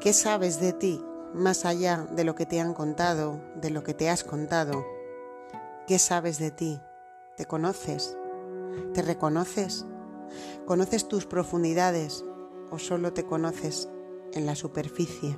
¿Qué sabes de ti más allá de lo que te han contado, de lo que te has contado? ¿Qué sabes de ti? ¿Te conoces? ¿Te reconoces? ¿Conoces tus profundidades o solo te conoces en la superficie?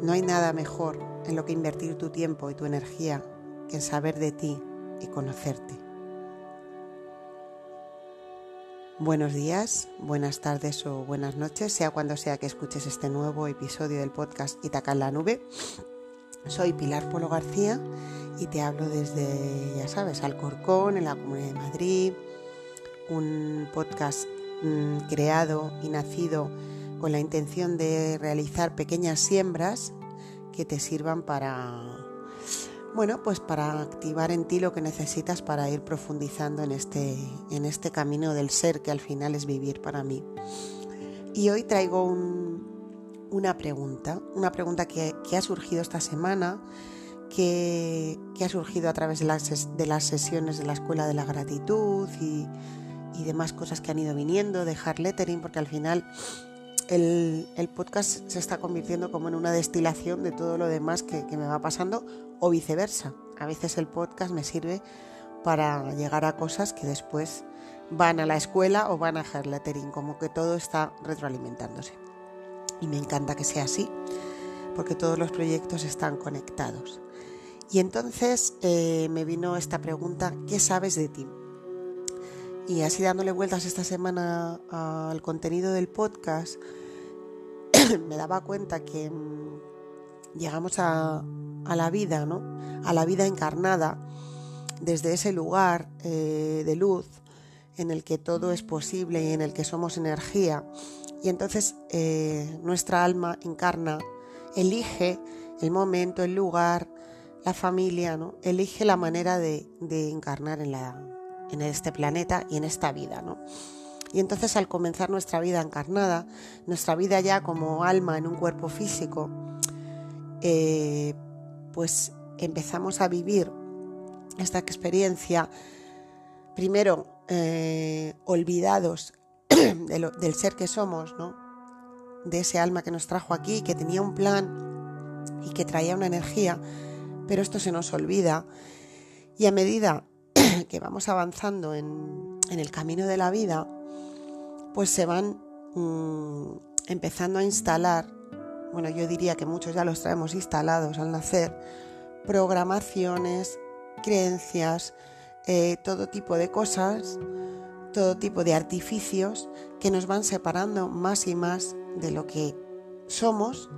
No hay nada mejor en lo que invertir tu tiempo y tu energía que saber de ti y conocerte. Buenos días, buenas tardes o buenas noches, sea cuando sea que escuches este nuevo episodio del podcast Itaca en la Nube. Soy Pilar Polo García y te hablo desde, ya sabes, Alcorcón, en la Comunidad de Madrid, un podcast mm, creado y nacido con la intención de realizar pequeñas siembras que te sirvan para bueno, pues para activar en ti lo que necesitas para ir profundizando en este, en este camino del ser que al final es vivir para mí. Y hoy traigo una pregunta, una pregunta que, ha surgido esta semana, que, ha surgido a través de las, de las, sesiones de la Escuela de la Gratitud y, y demás cosas que han ido viniendo, de hard lettering, porque al final el, podcast se está convirtiendo como en una destilación de todo lo demás que, me va pasando o viceversa. A veces el podcast me sirve para llegar a cosas que después van a la escuela o van a hacer lettering, como que todo está retroalimentándose. Y me encanta que sea así, porque todos los proyectos están conectados. Y entonces eh, me vino esta pregunta, ¿qué sabes de ti? Y así dándole vueltas esta semana al contenido del podcast, me daba cuenta que mm, llegamos a, la vida, ¿no? A la vida encarnada desde ese lugar eh, de luz en el que todo es posible y en el que somos energía. Y entonces eh, nuestra alma encarna, elige el momento, el lugar, la familia, ¿no? Elige la manera de, de encarnar en, la, en este planeta y en esta vida, ¿no? Y entonces al comenzar nuestra vida encarnada, nuestra vida ya como alma en un cuerpo físico, eh, pues empezamos a vivir esta experiencia, primero eh, olvidados del ser que somos, ¿no? de ese alma que nos trajo aquí, que tenía un plan y que traía una energía, pero esto se nos olvida. Y a medida que vamos avanzando en, en el camino de la vida, pues se van mm, empezando a instalar, bueno, yo diría que muchos ya los traemos instalados al nacer, programaciones, creencias, eh, todo tipo de cosas, todo tipo de artificios que nos van separando más y más de lo que somos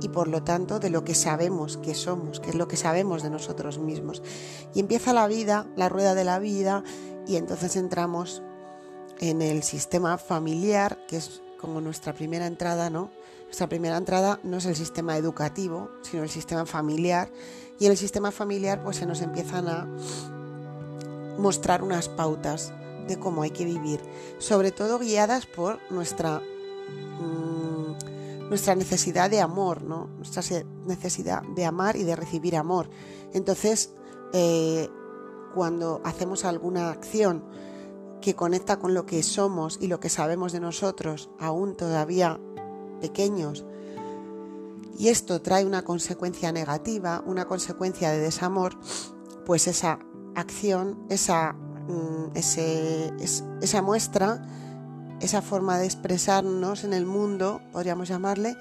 y por lo tanto de lo que sabemos que somos, que es lo que sabemos de nosotros mismos. Y empieza la vida, la rueda de la vida, y entonces entramos en el sistema familiar, que es como nuestra primera entrada, ¿no? Nuestra primera entrada no es el sistema educativo, sino el sistema familiar. Y en el sistema familiar pues se nos empiezan a mostrar unas pautas de cómo hay que vivir, sobre todo guiadas por nuestra, mm, nuestra necesidad de amor, ¿no? nuestra necesidad de amar y de recibir amor. Entonces, eh, cuando hacemos alguna acción que conecta con lo que somos y lo que sabemos de nosotros, aún todavía pequeños. Y esto trae una consecuencia negativa, una consecuencia de desamor, pues esa acción, esa, mm, esa muestra, esa forma de expresarnos en el mundo, podríamos llamarle,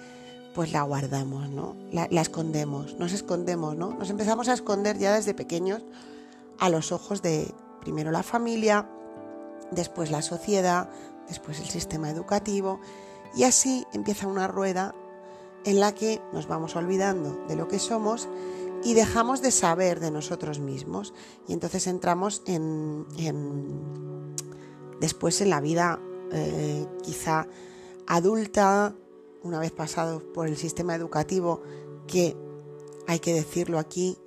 pues la guardamos, ¿no? La, la, escondemos, nos escondemos, ¿no? Nos empezamos a esconder ya desde pequeños a los ojos de primero la familia, después la sociedad, después el sistema educativo y así empieza una rueda en la que nos vamos olvidando de lo que somos y dejamos de saber de nosotros mismos. Y entonces entramos en, después en la vida eh, quizá adulta una vez pasado por el sistema educativo que hay que decirlo aquí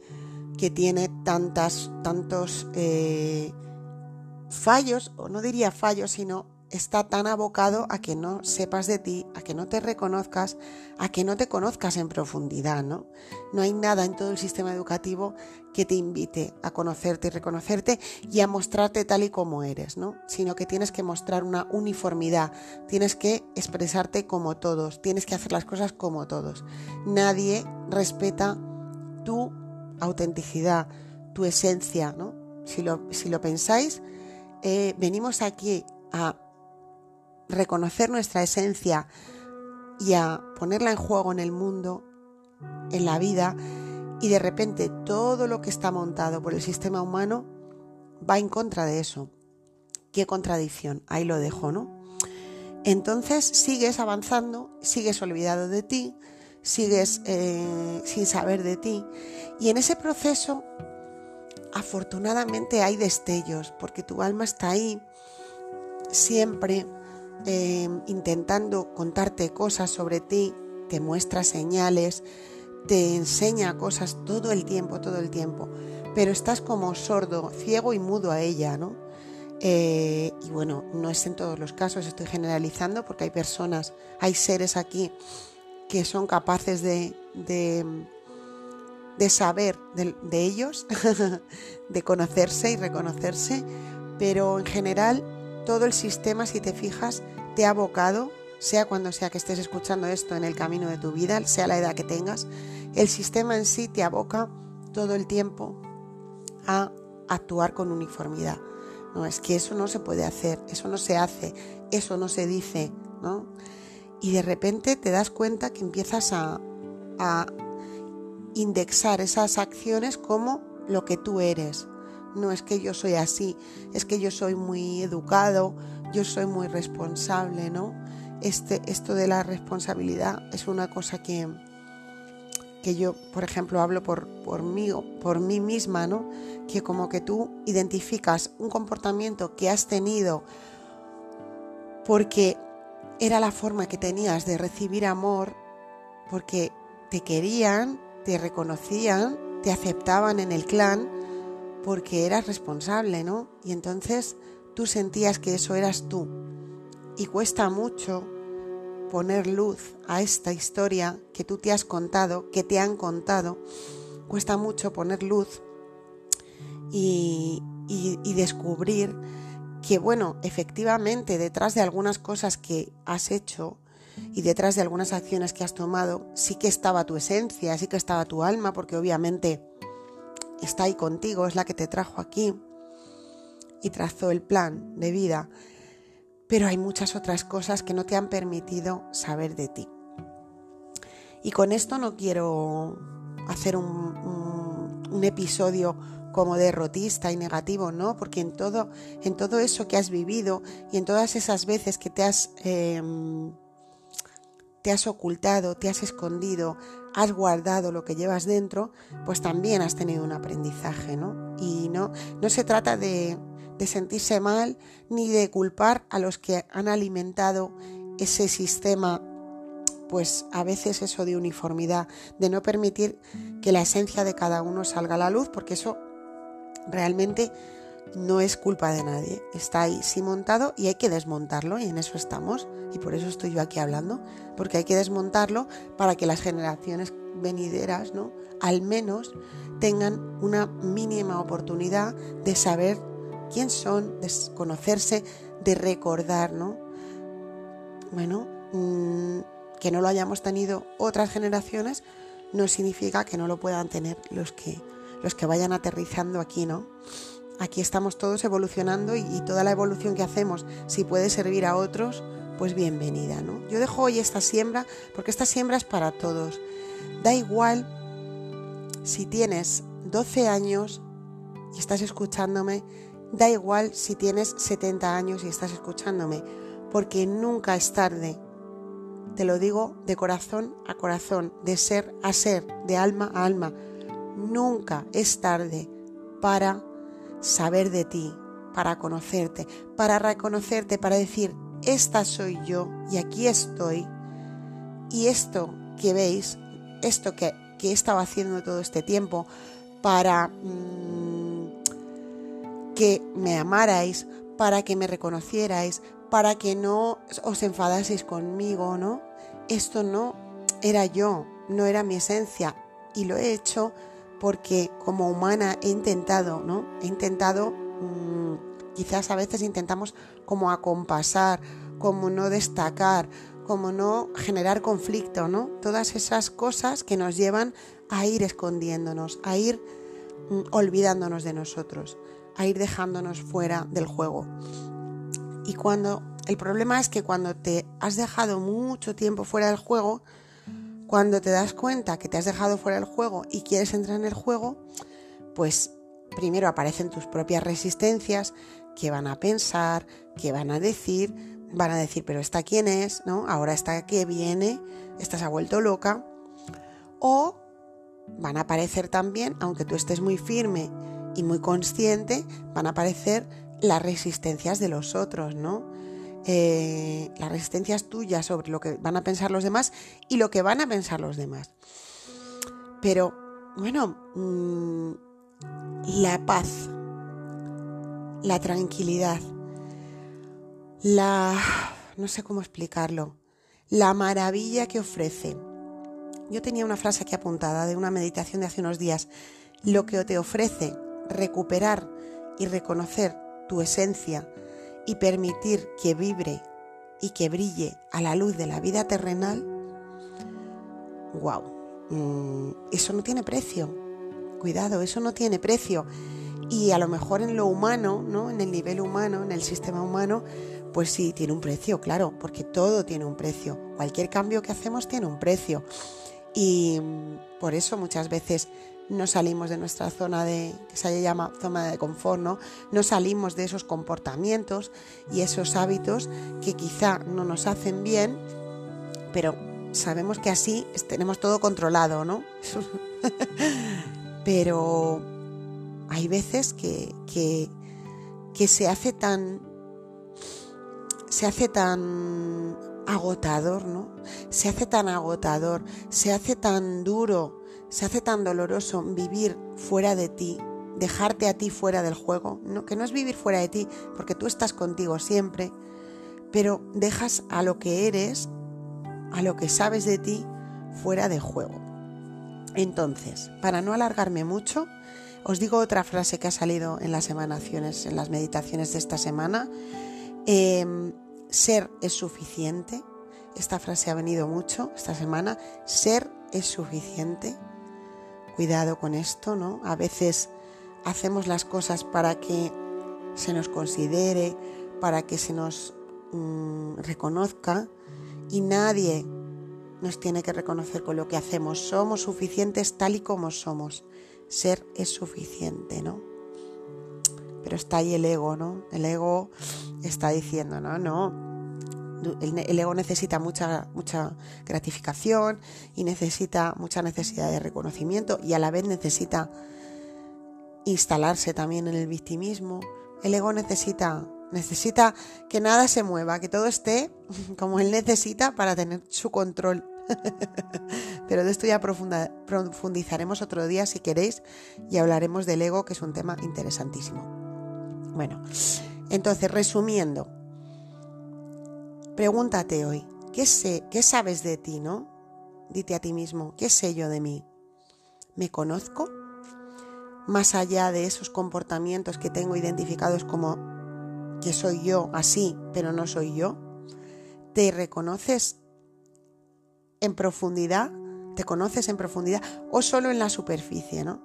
que tiene tantas tantos eh, fallos, o no diría fallos, sino está tan abocado a que no sepas de ti, a que no te reconozcas, a que no te conozcas en profundidad, ¿no? No hay nada en todo el sistema educativo que te invite a conocerte y reconocerte y a mostrarte tal y como eres, ¿no? Sino que tienes que mostrar una uniformidad, tienes que expresarte como todos, tienes que hacer las cosas como todos. Nadie respeta tu autenticidad, tu esencia, ¿no? Si lo, si lo pensáis, eh, venimos aquí a reconocer nuestra esencia y a ponerla en juego en el mundo, en la vida, y de repente todo lo que está montado por el sistema humano va en contra de eso. Qué contradicción, ahí lo dejo, ¿no? Entonces sigues avanzando, sigues olvidado de ti, sigues eh, sin saber de ti, y en ese proceso afortunadamente hay destellos, porque tu alma está ahí siempre eh, intentando contarte cosas sobre ti, te muestra señales, te enseña cosas todo el tiempo, todo el tiempo, pero estás como sordo, ciego y mudo a ella, ¿no? Eh, y bueno, no es en todos los casos, estoy generalizando porque hay personas, hay seres aquí que son capaces de, de saber de, ellos, de conocerse y reconocerse, pero en general todo el sistema, si te fijas, te ha abocado, sea cuando sea que estés escuchando esto en el camino de tu vida, sea la edad que tengas, el sistema en sí te aboca todo el tiempo a actuar con uniformidad. No, es que eso no se puede hacer, eso no se hace, eso no se dice, ¿no? Y de repente te das cuenta que empiezas a indexar esas acciones como lo que tú eres. No es que yo soy así, es que yo soy muy educado, yo soy muy responsable, ¿no? Este, esto de la responsabilidad es una cosa que, que yo, por ejemplo, hablo por, por, mí, por mí misma, ¿no? Que como que tú identificas un comportamiento que has tenido porque era la forma que tenías de recibir amor, porque te querían, te reconocían, te aceptaban en el clan porque eras responsable, ¿no? Y entonces tú sentías que eso eras tú. Y cuesta mucho poner luz a esta historia que tú te has contado, que te han contado. Cuesta mucho poner luz y, y descubrir que, bueno, efectivamente, detrás de algunas cosas que has hecho, y detrás de algunas acciones que has tomado sí que estaba tu esencia, sí que estaba tu alma, porque obviamente está ahí contigo, es la que te trajo aquí y trazó el plan de vida, pero hay muchas otras cosas que no te han permitido saber de ti. Y con esto no quiero hacer un, episodio como derrotista y negativo, ¿no? Porque en todo, en todo eso que has vivido y en todas esas veces que te has em, te has ocultado, te has escondido, has guardado lo que llevas dentro, pues también has tenido un aprendizaje, ¿no? Y no, no se trata de, de sentirse mal ni de culpar a los que han alimentado ese sistema pues a veces eso de uniformidad, de no permitir que la esencia de cada uno salga a la luz, porque eso realmente no es culpa de nadie, está ahí sí montado y hay que desmontarlo y en eso estamos y por eso estoy yo aquí hablando, porque hay que desmontarlo para que las generaciones venideras, ¿no? Al menos tengan una mínima oportunidad de saber quién son, de conocerse, de recordar, ¿no? Bueno, mm, que no lo hayamos tenido otras generaciones no significa que no lo puedan tener los que los que vayan aterrizando aquí, ¿no? Aquí estamos todos evolucionando y, toda la evolución que hacemos, si puede servir a otros, pues bienvenida, ¿no? Yo dejo hoy esta siembra porque esta siembra es para todos. Da igual si tienes 12 años y estás escuchándome, da igual si tienes 70 años y estás escuchándome, porque nunca es tarde. Te lo digo de corazón a corazón, de ser a ser, de alma a alma. Nunca es tarde para saber de ti, para conocerte, para reconocerte, para decir, esta soy yo y aquí estoy. Y esto que veis, esto que, que he estado haciendo todo este tiempo para mm, que me amarais, para que me reconocierais, para que no os enfadaseis conmigo, ¿no? Esto no era yo, no era mi esencia y lo he hecho porque como humana he intentado, ¿no? He intentado, mm, quizás a veces intentamos como acompasar, como no destacar, como no generar conflicto, ¿no? Todas esas cosas que nos llevan a ir escondiéndonos, a ir mm, olvidándonos de nosotros, a ir dejándonos fuera del juego. Y cuando el problema es que cuando te has dejado mucho tiempo fuera del juego, cuando te das cuenta que te has dejado fuera del juego y quieres entrar en el juego, pues primero aparecen tus propias resistencias, que van a pensar, que van a decir, van a decir, pero esta quién es, ¿no? Ahora está que viene, esta se ha vuelto loca. O van a aparecer también, aunque tú estés muy firme y muy consciente, van a aparecer las resistencias de los otros, ¿no? Eh, las resistencias tuyas sobre lo que van a pensar los demás y lo que van a pensar los demás. Pero, bueno, mm, la paz, la tranquilidad, la... no sé cómo explicarlo, la maravilla que ofrece. Yo tenía una frase aquí apuntada de una meditación de hace unos días. Lo que te ofrece recuperar y reconocer tu esencia y permitir que vibre y que brille a la luz de la vida terrenal, wow, mm, eso no tiene precio. Cuidado, eso no tiene precio. Y a lo mejor en lo humano, ¿no? En el nivel humano, en el sistema humano, pues sí, tiene un precio, claro, porque todo tiene un precio. Cualquier cambio que hacemos tiene un precio. Y por eso muchas veces no salimos de nuestra zona de, que se llama zona de confort, ¿no? No salimos de esos comportamientos y esos hábitos que quizá no nos hacen bien, pero sabemos que así tenemos todo controlado, ¿no? pero hay veces que, que, que se hace tan se hace tan agotador, ¿no? Se hace tan agotador, se hace tan duro, se hace tan doloroso vivir fuera de ti, dejarte a ti fuera del juego, que no es vivir fuera de ti, porque tú estás contigo siempre, pero dejas a lo que eres, a lo que sabes de ti, fuera de juego. Entonces, para no alargarme mucho, os digo otra frase que ha salido en las emanaciones, en las meditaciones de esta semana. Em, ser es suficiente. Esta frase ha venido mucho esta semana. Ser es suficiente. Cuidado con esto, ¿no? A veces hacemos las cosas para que se nos considere, para que se nos mm, reconozca y nadie nos tiene que reconocer con lo que hacemos. Somos suficientes tal y como somos. Ser es suficiente, ¿no? pero está ahí el ego, ¿no? El ego está diciendo, no, no. El, ego necesita mucha, mucha gratificación y necesita mucha necesidad de reconocimiento y a la vez necesita instalarse también en el victimismo. El ego necesita, necesita que nada se mueva, que todo esté como él necesita para tener su control. Pero de esto ya profundizaremos otro día si queréis y hablaremos del ego, que es un tema interesantísimo. Bueno, entonces resumiendo, pregúntate hoy, ¿qué sé, qué sabes de ti, no? Dite a ti mismo, ¿qué sé yo de mí? ¿Me conozco? Más allá de esos comportamientos que tengo identificados como que soy yo así, pero no soy yo. ¿Te reconoces en profundidad? ¿Te conoces en profundidad o solo en la superficie, no?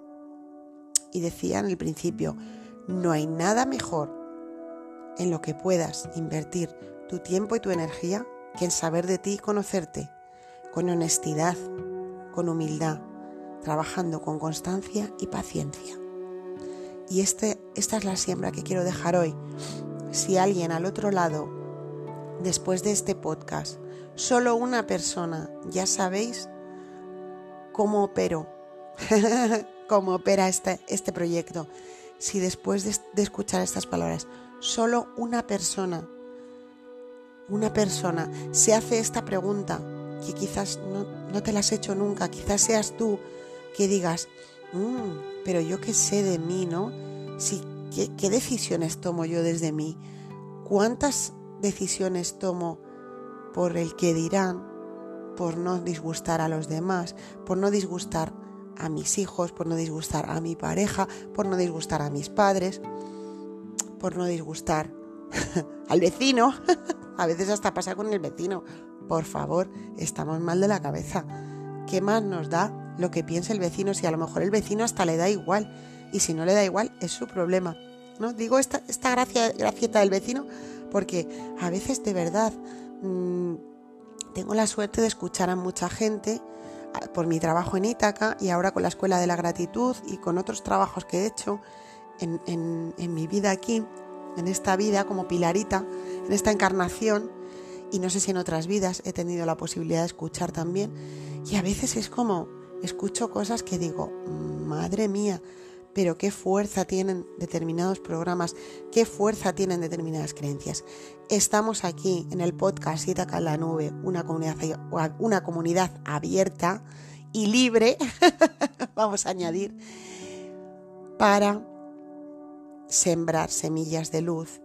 Y decía en el principio, no hay nada mejor en lo que puedas invertir tu tiempo y tu energía que en saber de ti y conocerte con honestidad, con humildad, trabajando con constancia y paciencia. Y este, esta es la siembra que quiero dejar hoy. Si alguien al otro lado, después de este podcast, solo una persona, ya sabéis cómo opero, cómo opera este, este proyecto si después de, escuchar estas palabras solo una persona, una persona se hace esta pregunta, que quizás no, te la has hecho nunca, quizás seas tú que digas, mm, pero yo qué sé de mí, ¿no? Si, ¿qué, ¿Qué decisiones tomo yo desde mí? ¿Cuántas decisiones tomo por el que dirán, por no disgustar a los demás, por no disgustar a mis hijos, por no disgustar a mi pareja, por no disgustar a mis padres, por no disgustar al vecino. a veces hasta pasa con el vecino. Por favor, estamos mal de la cabeza. ¿Qué más nos da lo que piense el vecino si a lo mejor el vecino hasta le da igual? Y si no le da igual, es su problema. ¿No? Digo esta, esta gracia, gracieta del vecino porque a veces de verdad mmm, tengo la suerte de escuchar a mucha gente por mi trabajo en Ítaca y ahora con la Escuela de la Gratitud y con otros trabajos que he hecho en mi vida aquí, en esta vida como Pilarita, en esta encarnación, y no sé si en otras vidas he tenido la posibilidad de escuchar también, y a veces es como, escucho cosas que digo, madre mía, pero qué fuerza tienen determinados programas, qué fuerza tienen determinadas creencias. Estamos aquí en el podcast Itaca en la Nube, una comunidad, una comunidad abierta y libre, vamos a añadir, para sembrar semillas de luz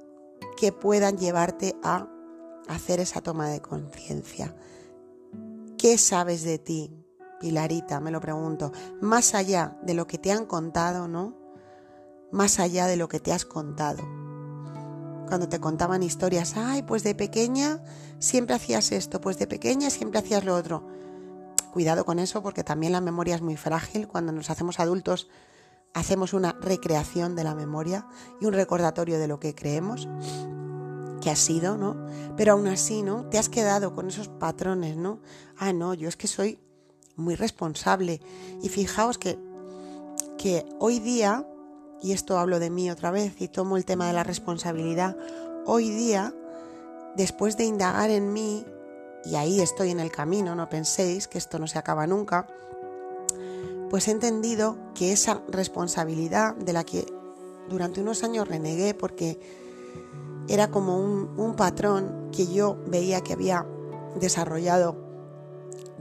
que puedan llevarte a hacer esa toma de conciencia. ¿Qué sabes de ti? Pilarita, me lo pregunto, más allá de lo que te han contado, ¿no? Más allá de lo que te has contado. Cuando te contaban historias, ay, pues de pequeña siempre hacías esto, pues de pequeña siempre hacías lo otro. Cuidado con eso porque también la memoria es muy frágil. Cuando nos hacemos adultos hacemos una recreación de la memoria y un recordatorio de lo que creemos que ha sido, ¿no? Pero aún así, ¿no? Te has quedado con esos patrones, ¿no? Ah, no, yo es que soy muy responsable. Y fijaos que, que hoy día, y esto hablo de mí otra vez y tomo el tema de la responsabilidad, hoy día, después de indagar en mí, y ahí estoy en el camino, no penséis que esto no se acaba nunca, pues he entendido que esa responsabilidad de la que durante unos años renegué porque era como un, patrón que yo veía que había desarrollado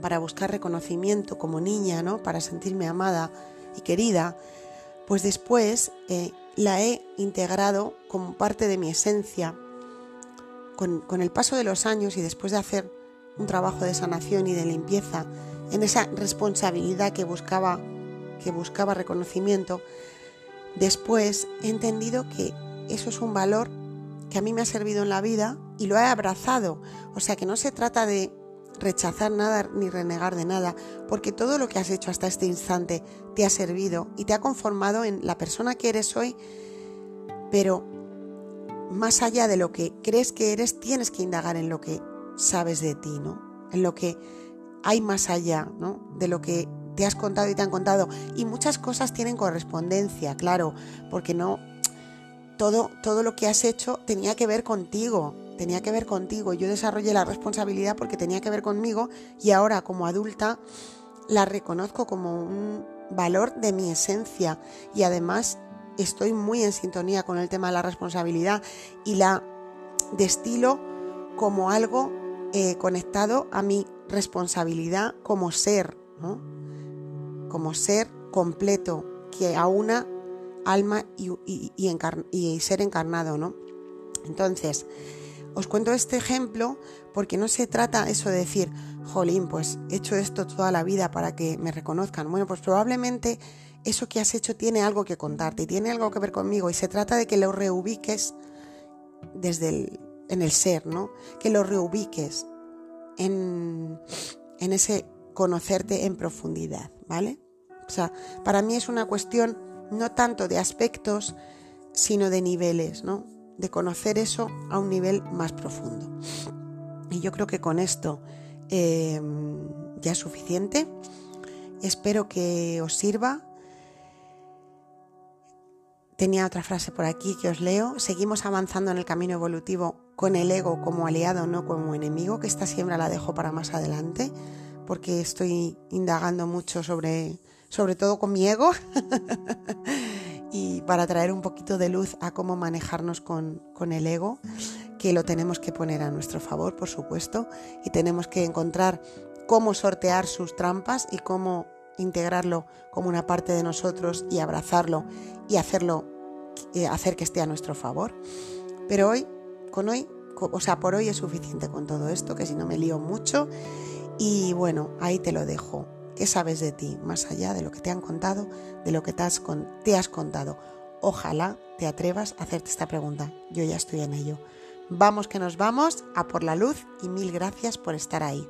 para buscar reconocimiento como niña, ¿no? Para sentirme amada y querida, pues después eh, la he integrado como parte de mi esencia. Con, con el paso de los años y después de hacer un trabajo de sanación y de limpieza en esa responsabilidad que buscaba, que buscaba reconocimiento, después he entendido que eso es un valor que a mí me ha servido en la vida y lo he abrazado. O sea que no se trata de rechazar nada ni renegar de nada, porque todo lo que has hecho hasta este instante te ha servido y te ha conformado en la persona que eres hoy, pero más allá de lo que crees que eres, tienes que indagar en lo que sabes de ti, ¿no? En lo que hay más allá, ¿no? De lo que te has contado y te han contado. Y muchas cosas tienen correspondencia, claro, porque no todo, todo lo que has hecho tenía que ver contigo, tenía que ver contigo. Yo desarrollé la responsabilidad porque tenía que ver conmigo y ahora como adulta la reconozco como un valor de mi esencia y además estoy muy en sintonía con el tema de la responsabilidad y la destilo como algo eh, conectado a mi responsabilidad como ser, ¿no? como ser completo, que aúna alma y, y, y, ser encarnado, ¿no? Entonces, os cuento este ejemplo porque no se trata eso de decir, jolín, pues he hecho esto toda la vida para que me reconozcan. Bueno, pues probablemente eso que has hecho tiene algo que contarte y tiene algo que ver conmigo y se trata de que lo reubiques desde el, en el ser, ¿no? Que lo reubiques en, ese conocerte en profundidad, ¿vale? O sea, para mí es una cuestión no tanto de aspectos, sino de niveles, ¿no? de conocer eso a un nivel más profundo. Y yo creo que con esto em, ya es suficiente. Espero que os sirva. Tenía otra frase por aquí que os leo. Seguimos avanzando en el camino evolutivo con el ego como aliado, no como enemigo, que esta siembra la dejo para más adelante, porque estoy indagando mucho sobre, sobre todo con mi ego. y para traer un poquito de luz a cómo manejarnos con, el ego, que lo tenemos que poner a nuestro favor, por supuesto, y tenemos que encontrar cómo sortear sus trampas y cómo integrarlo como una parte de nosotros y abrazarlo y hacerlo, eh, hacer que esté a nuestro favor. Pero hoy, con hoy, o sea, por hoy es suficiente con todo esto, que si no me lío mucho. Y bueno, ahí te lo dejo. ¿Qué sabes de ti, más allá de lo que te han contado, de lo que te has, te has contado? Ojalá te atrevas a hacerte esta pregunta. Yo ya estoy en ello. Vamos que nos vamos a por la luz y mil gracias por estar ahí.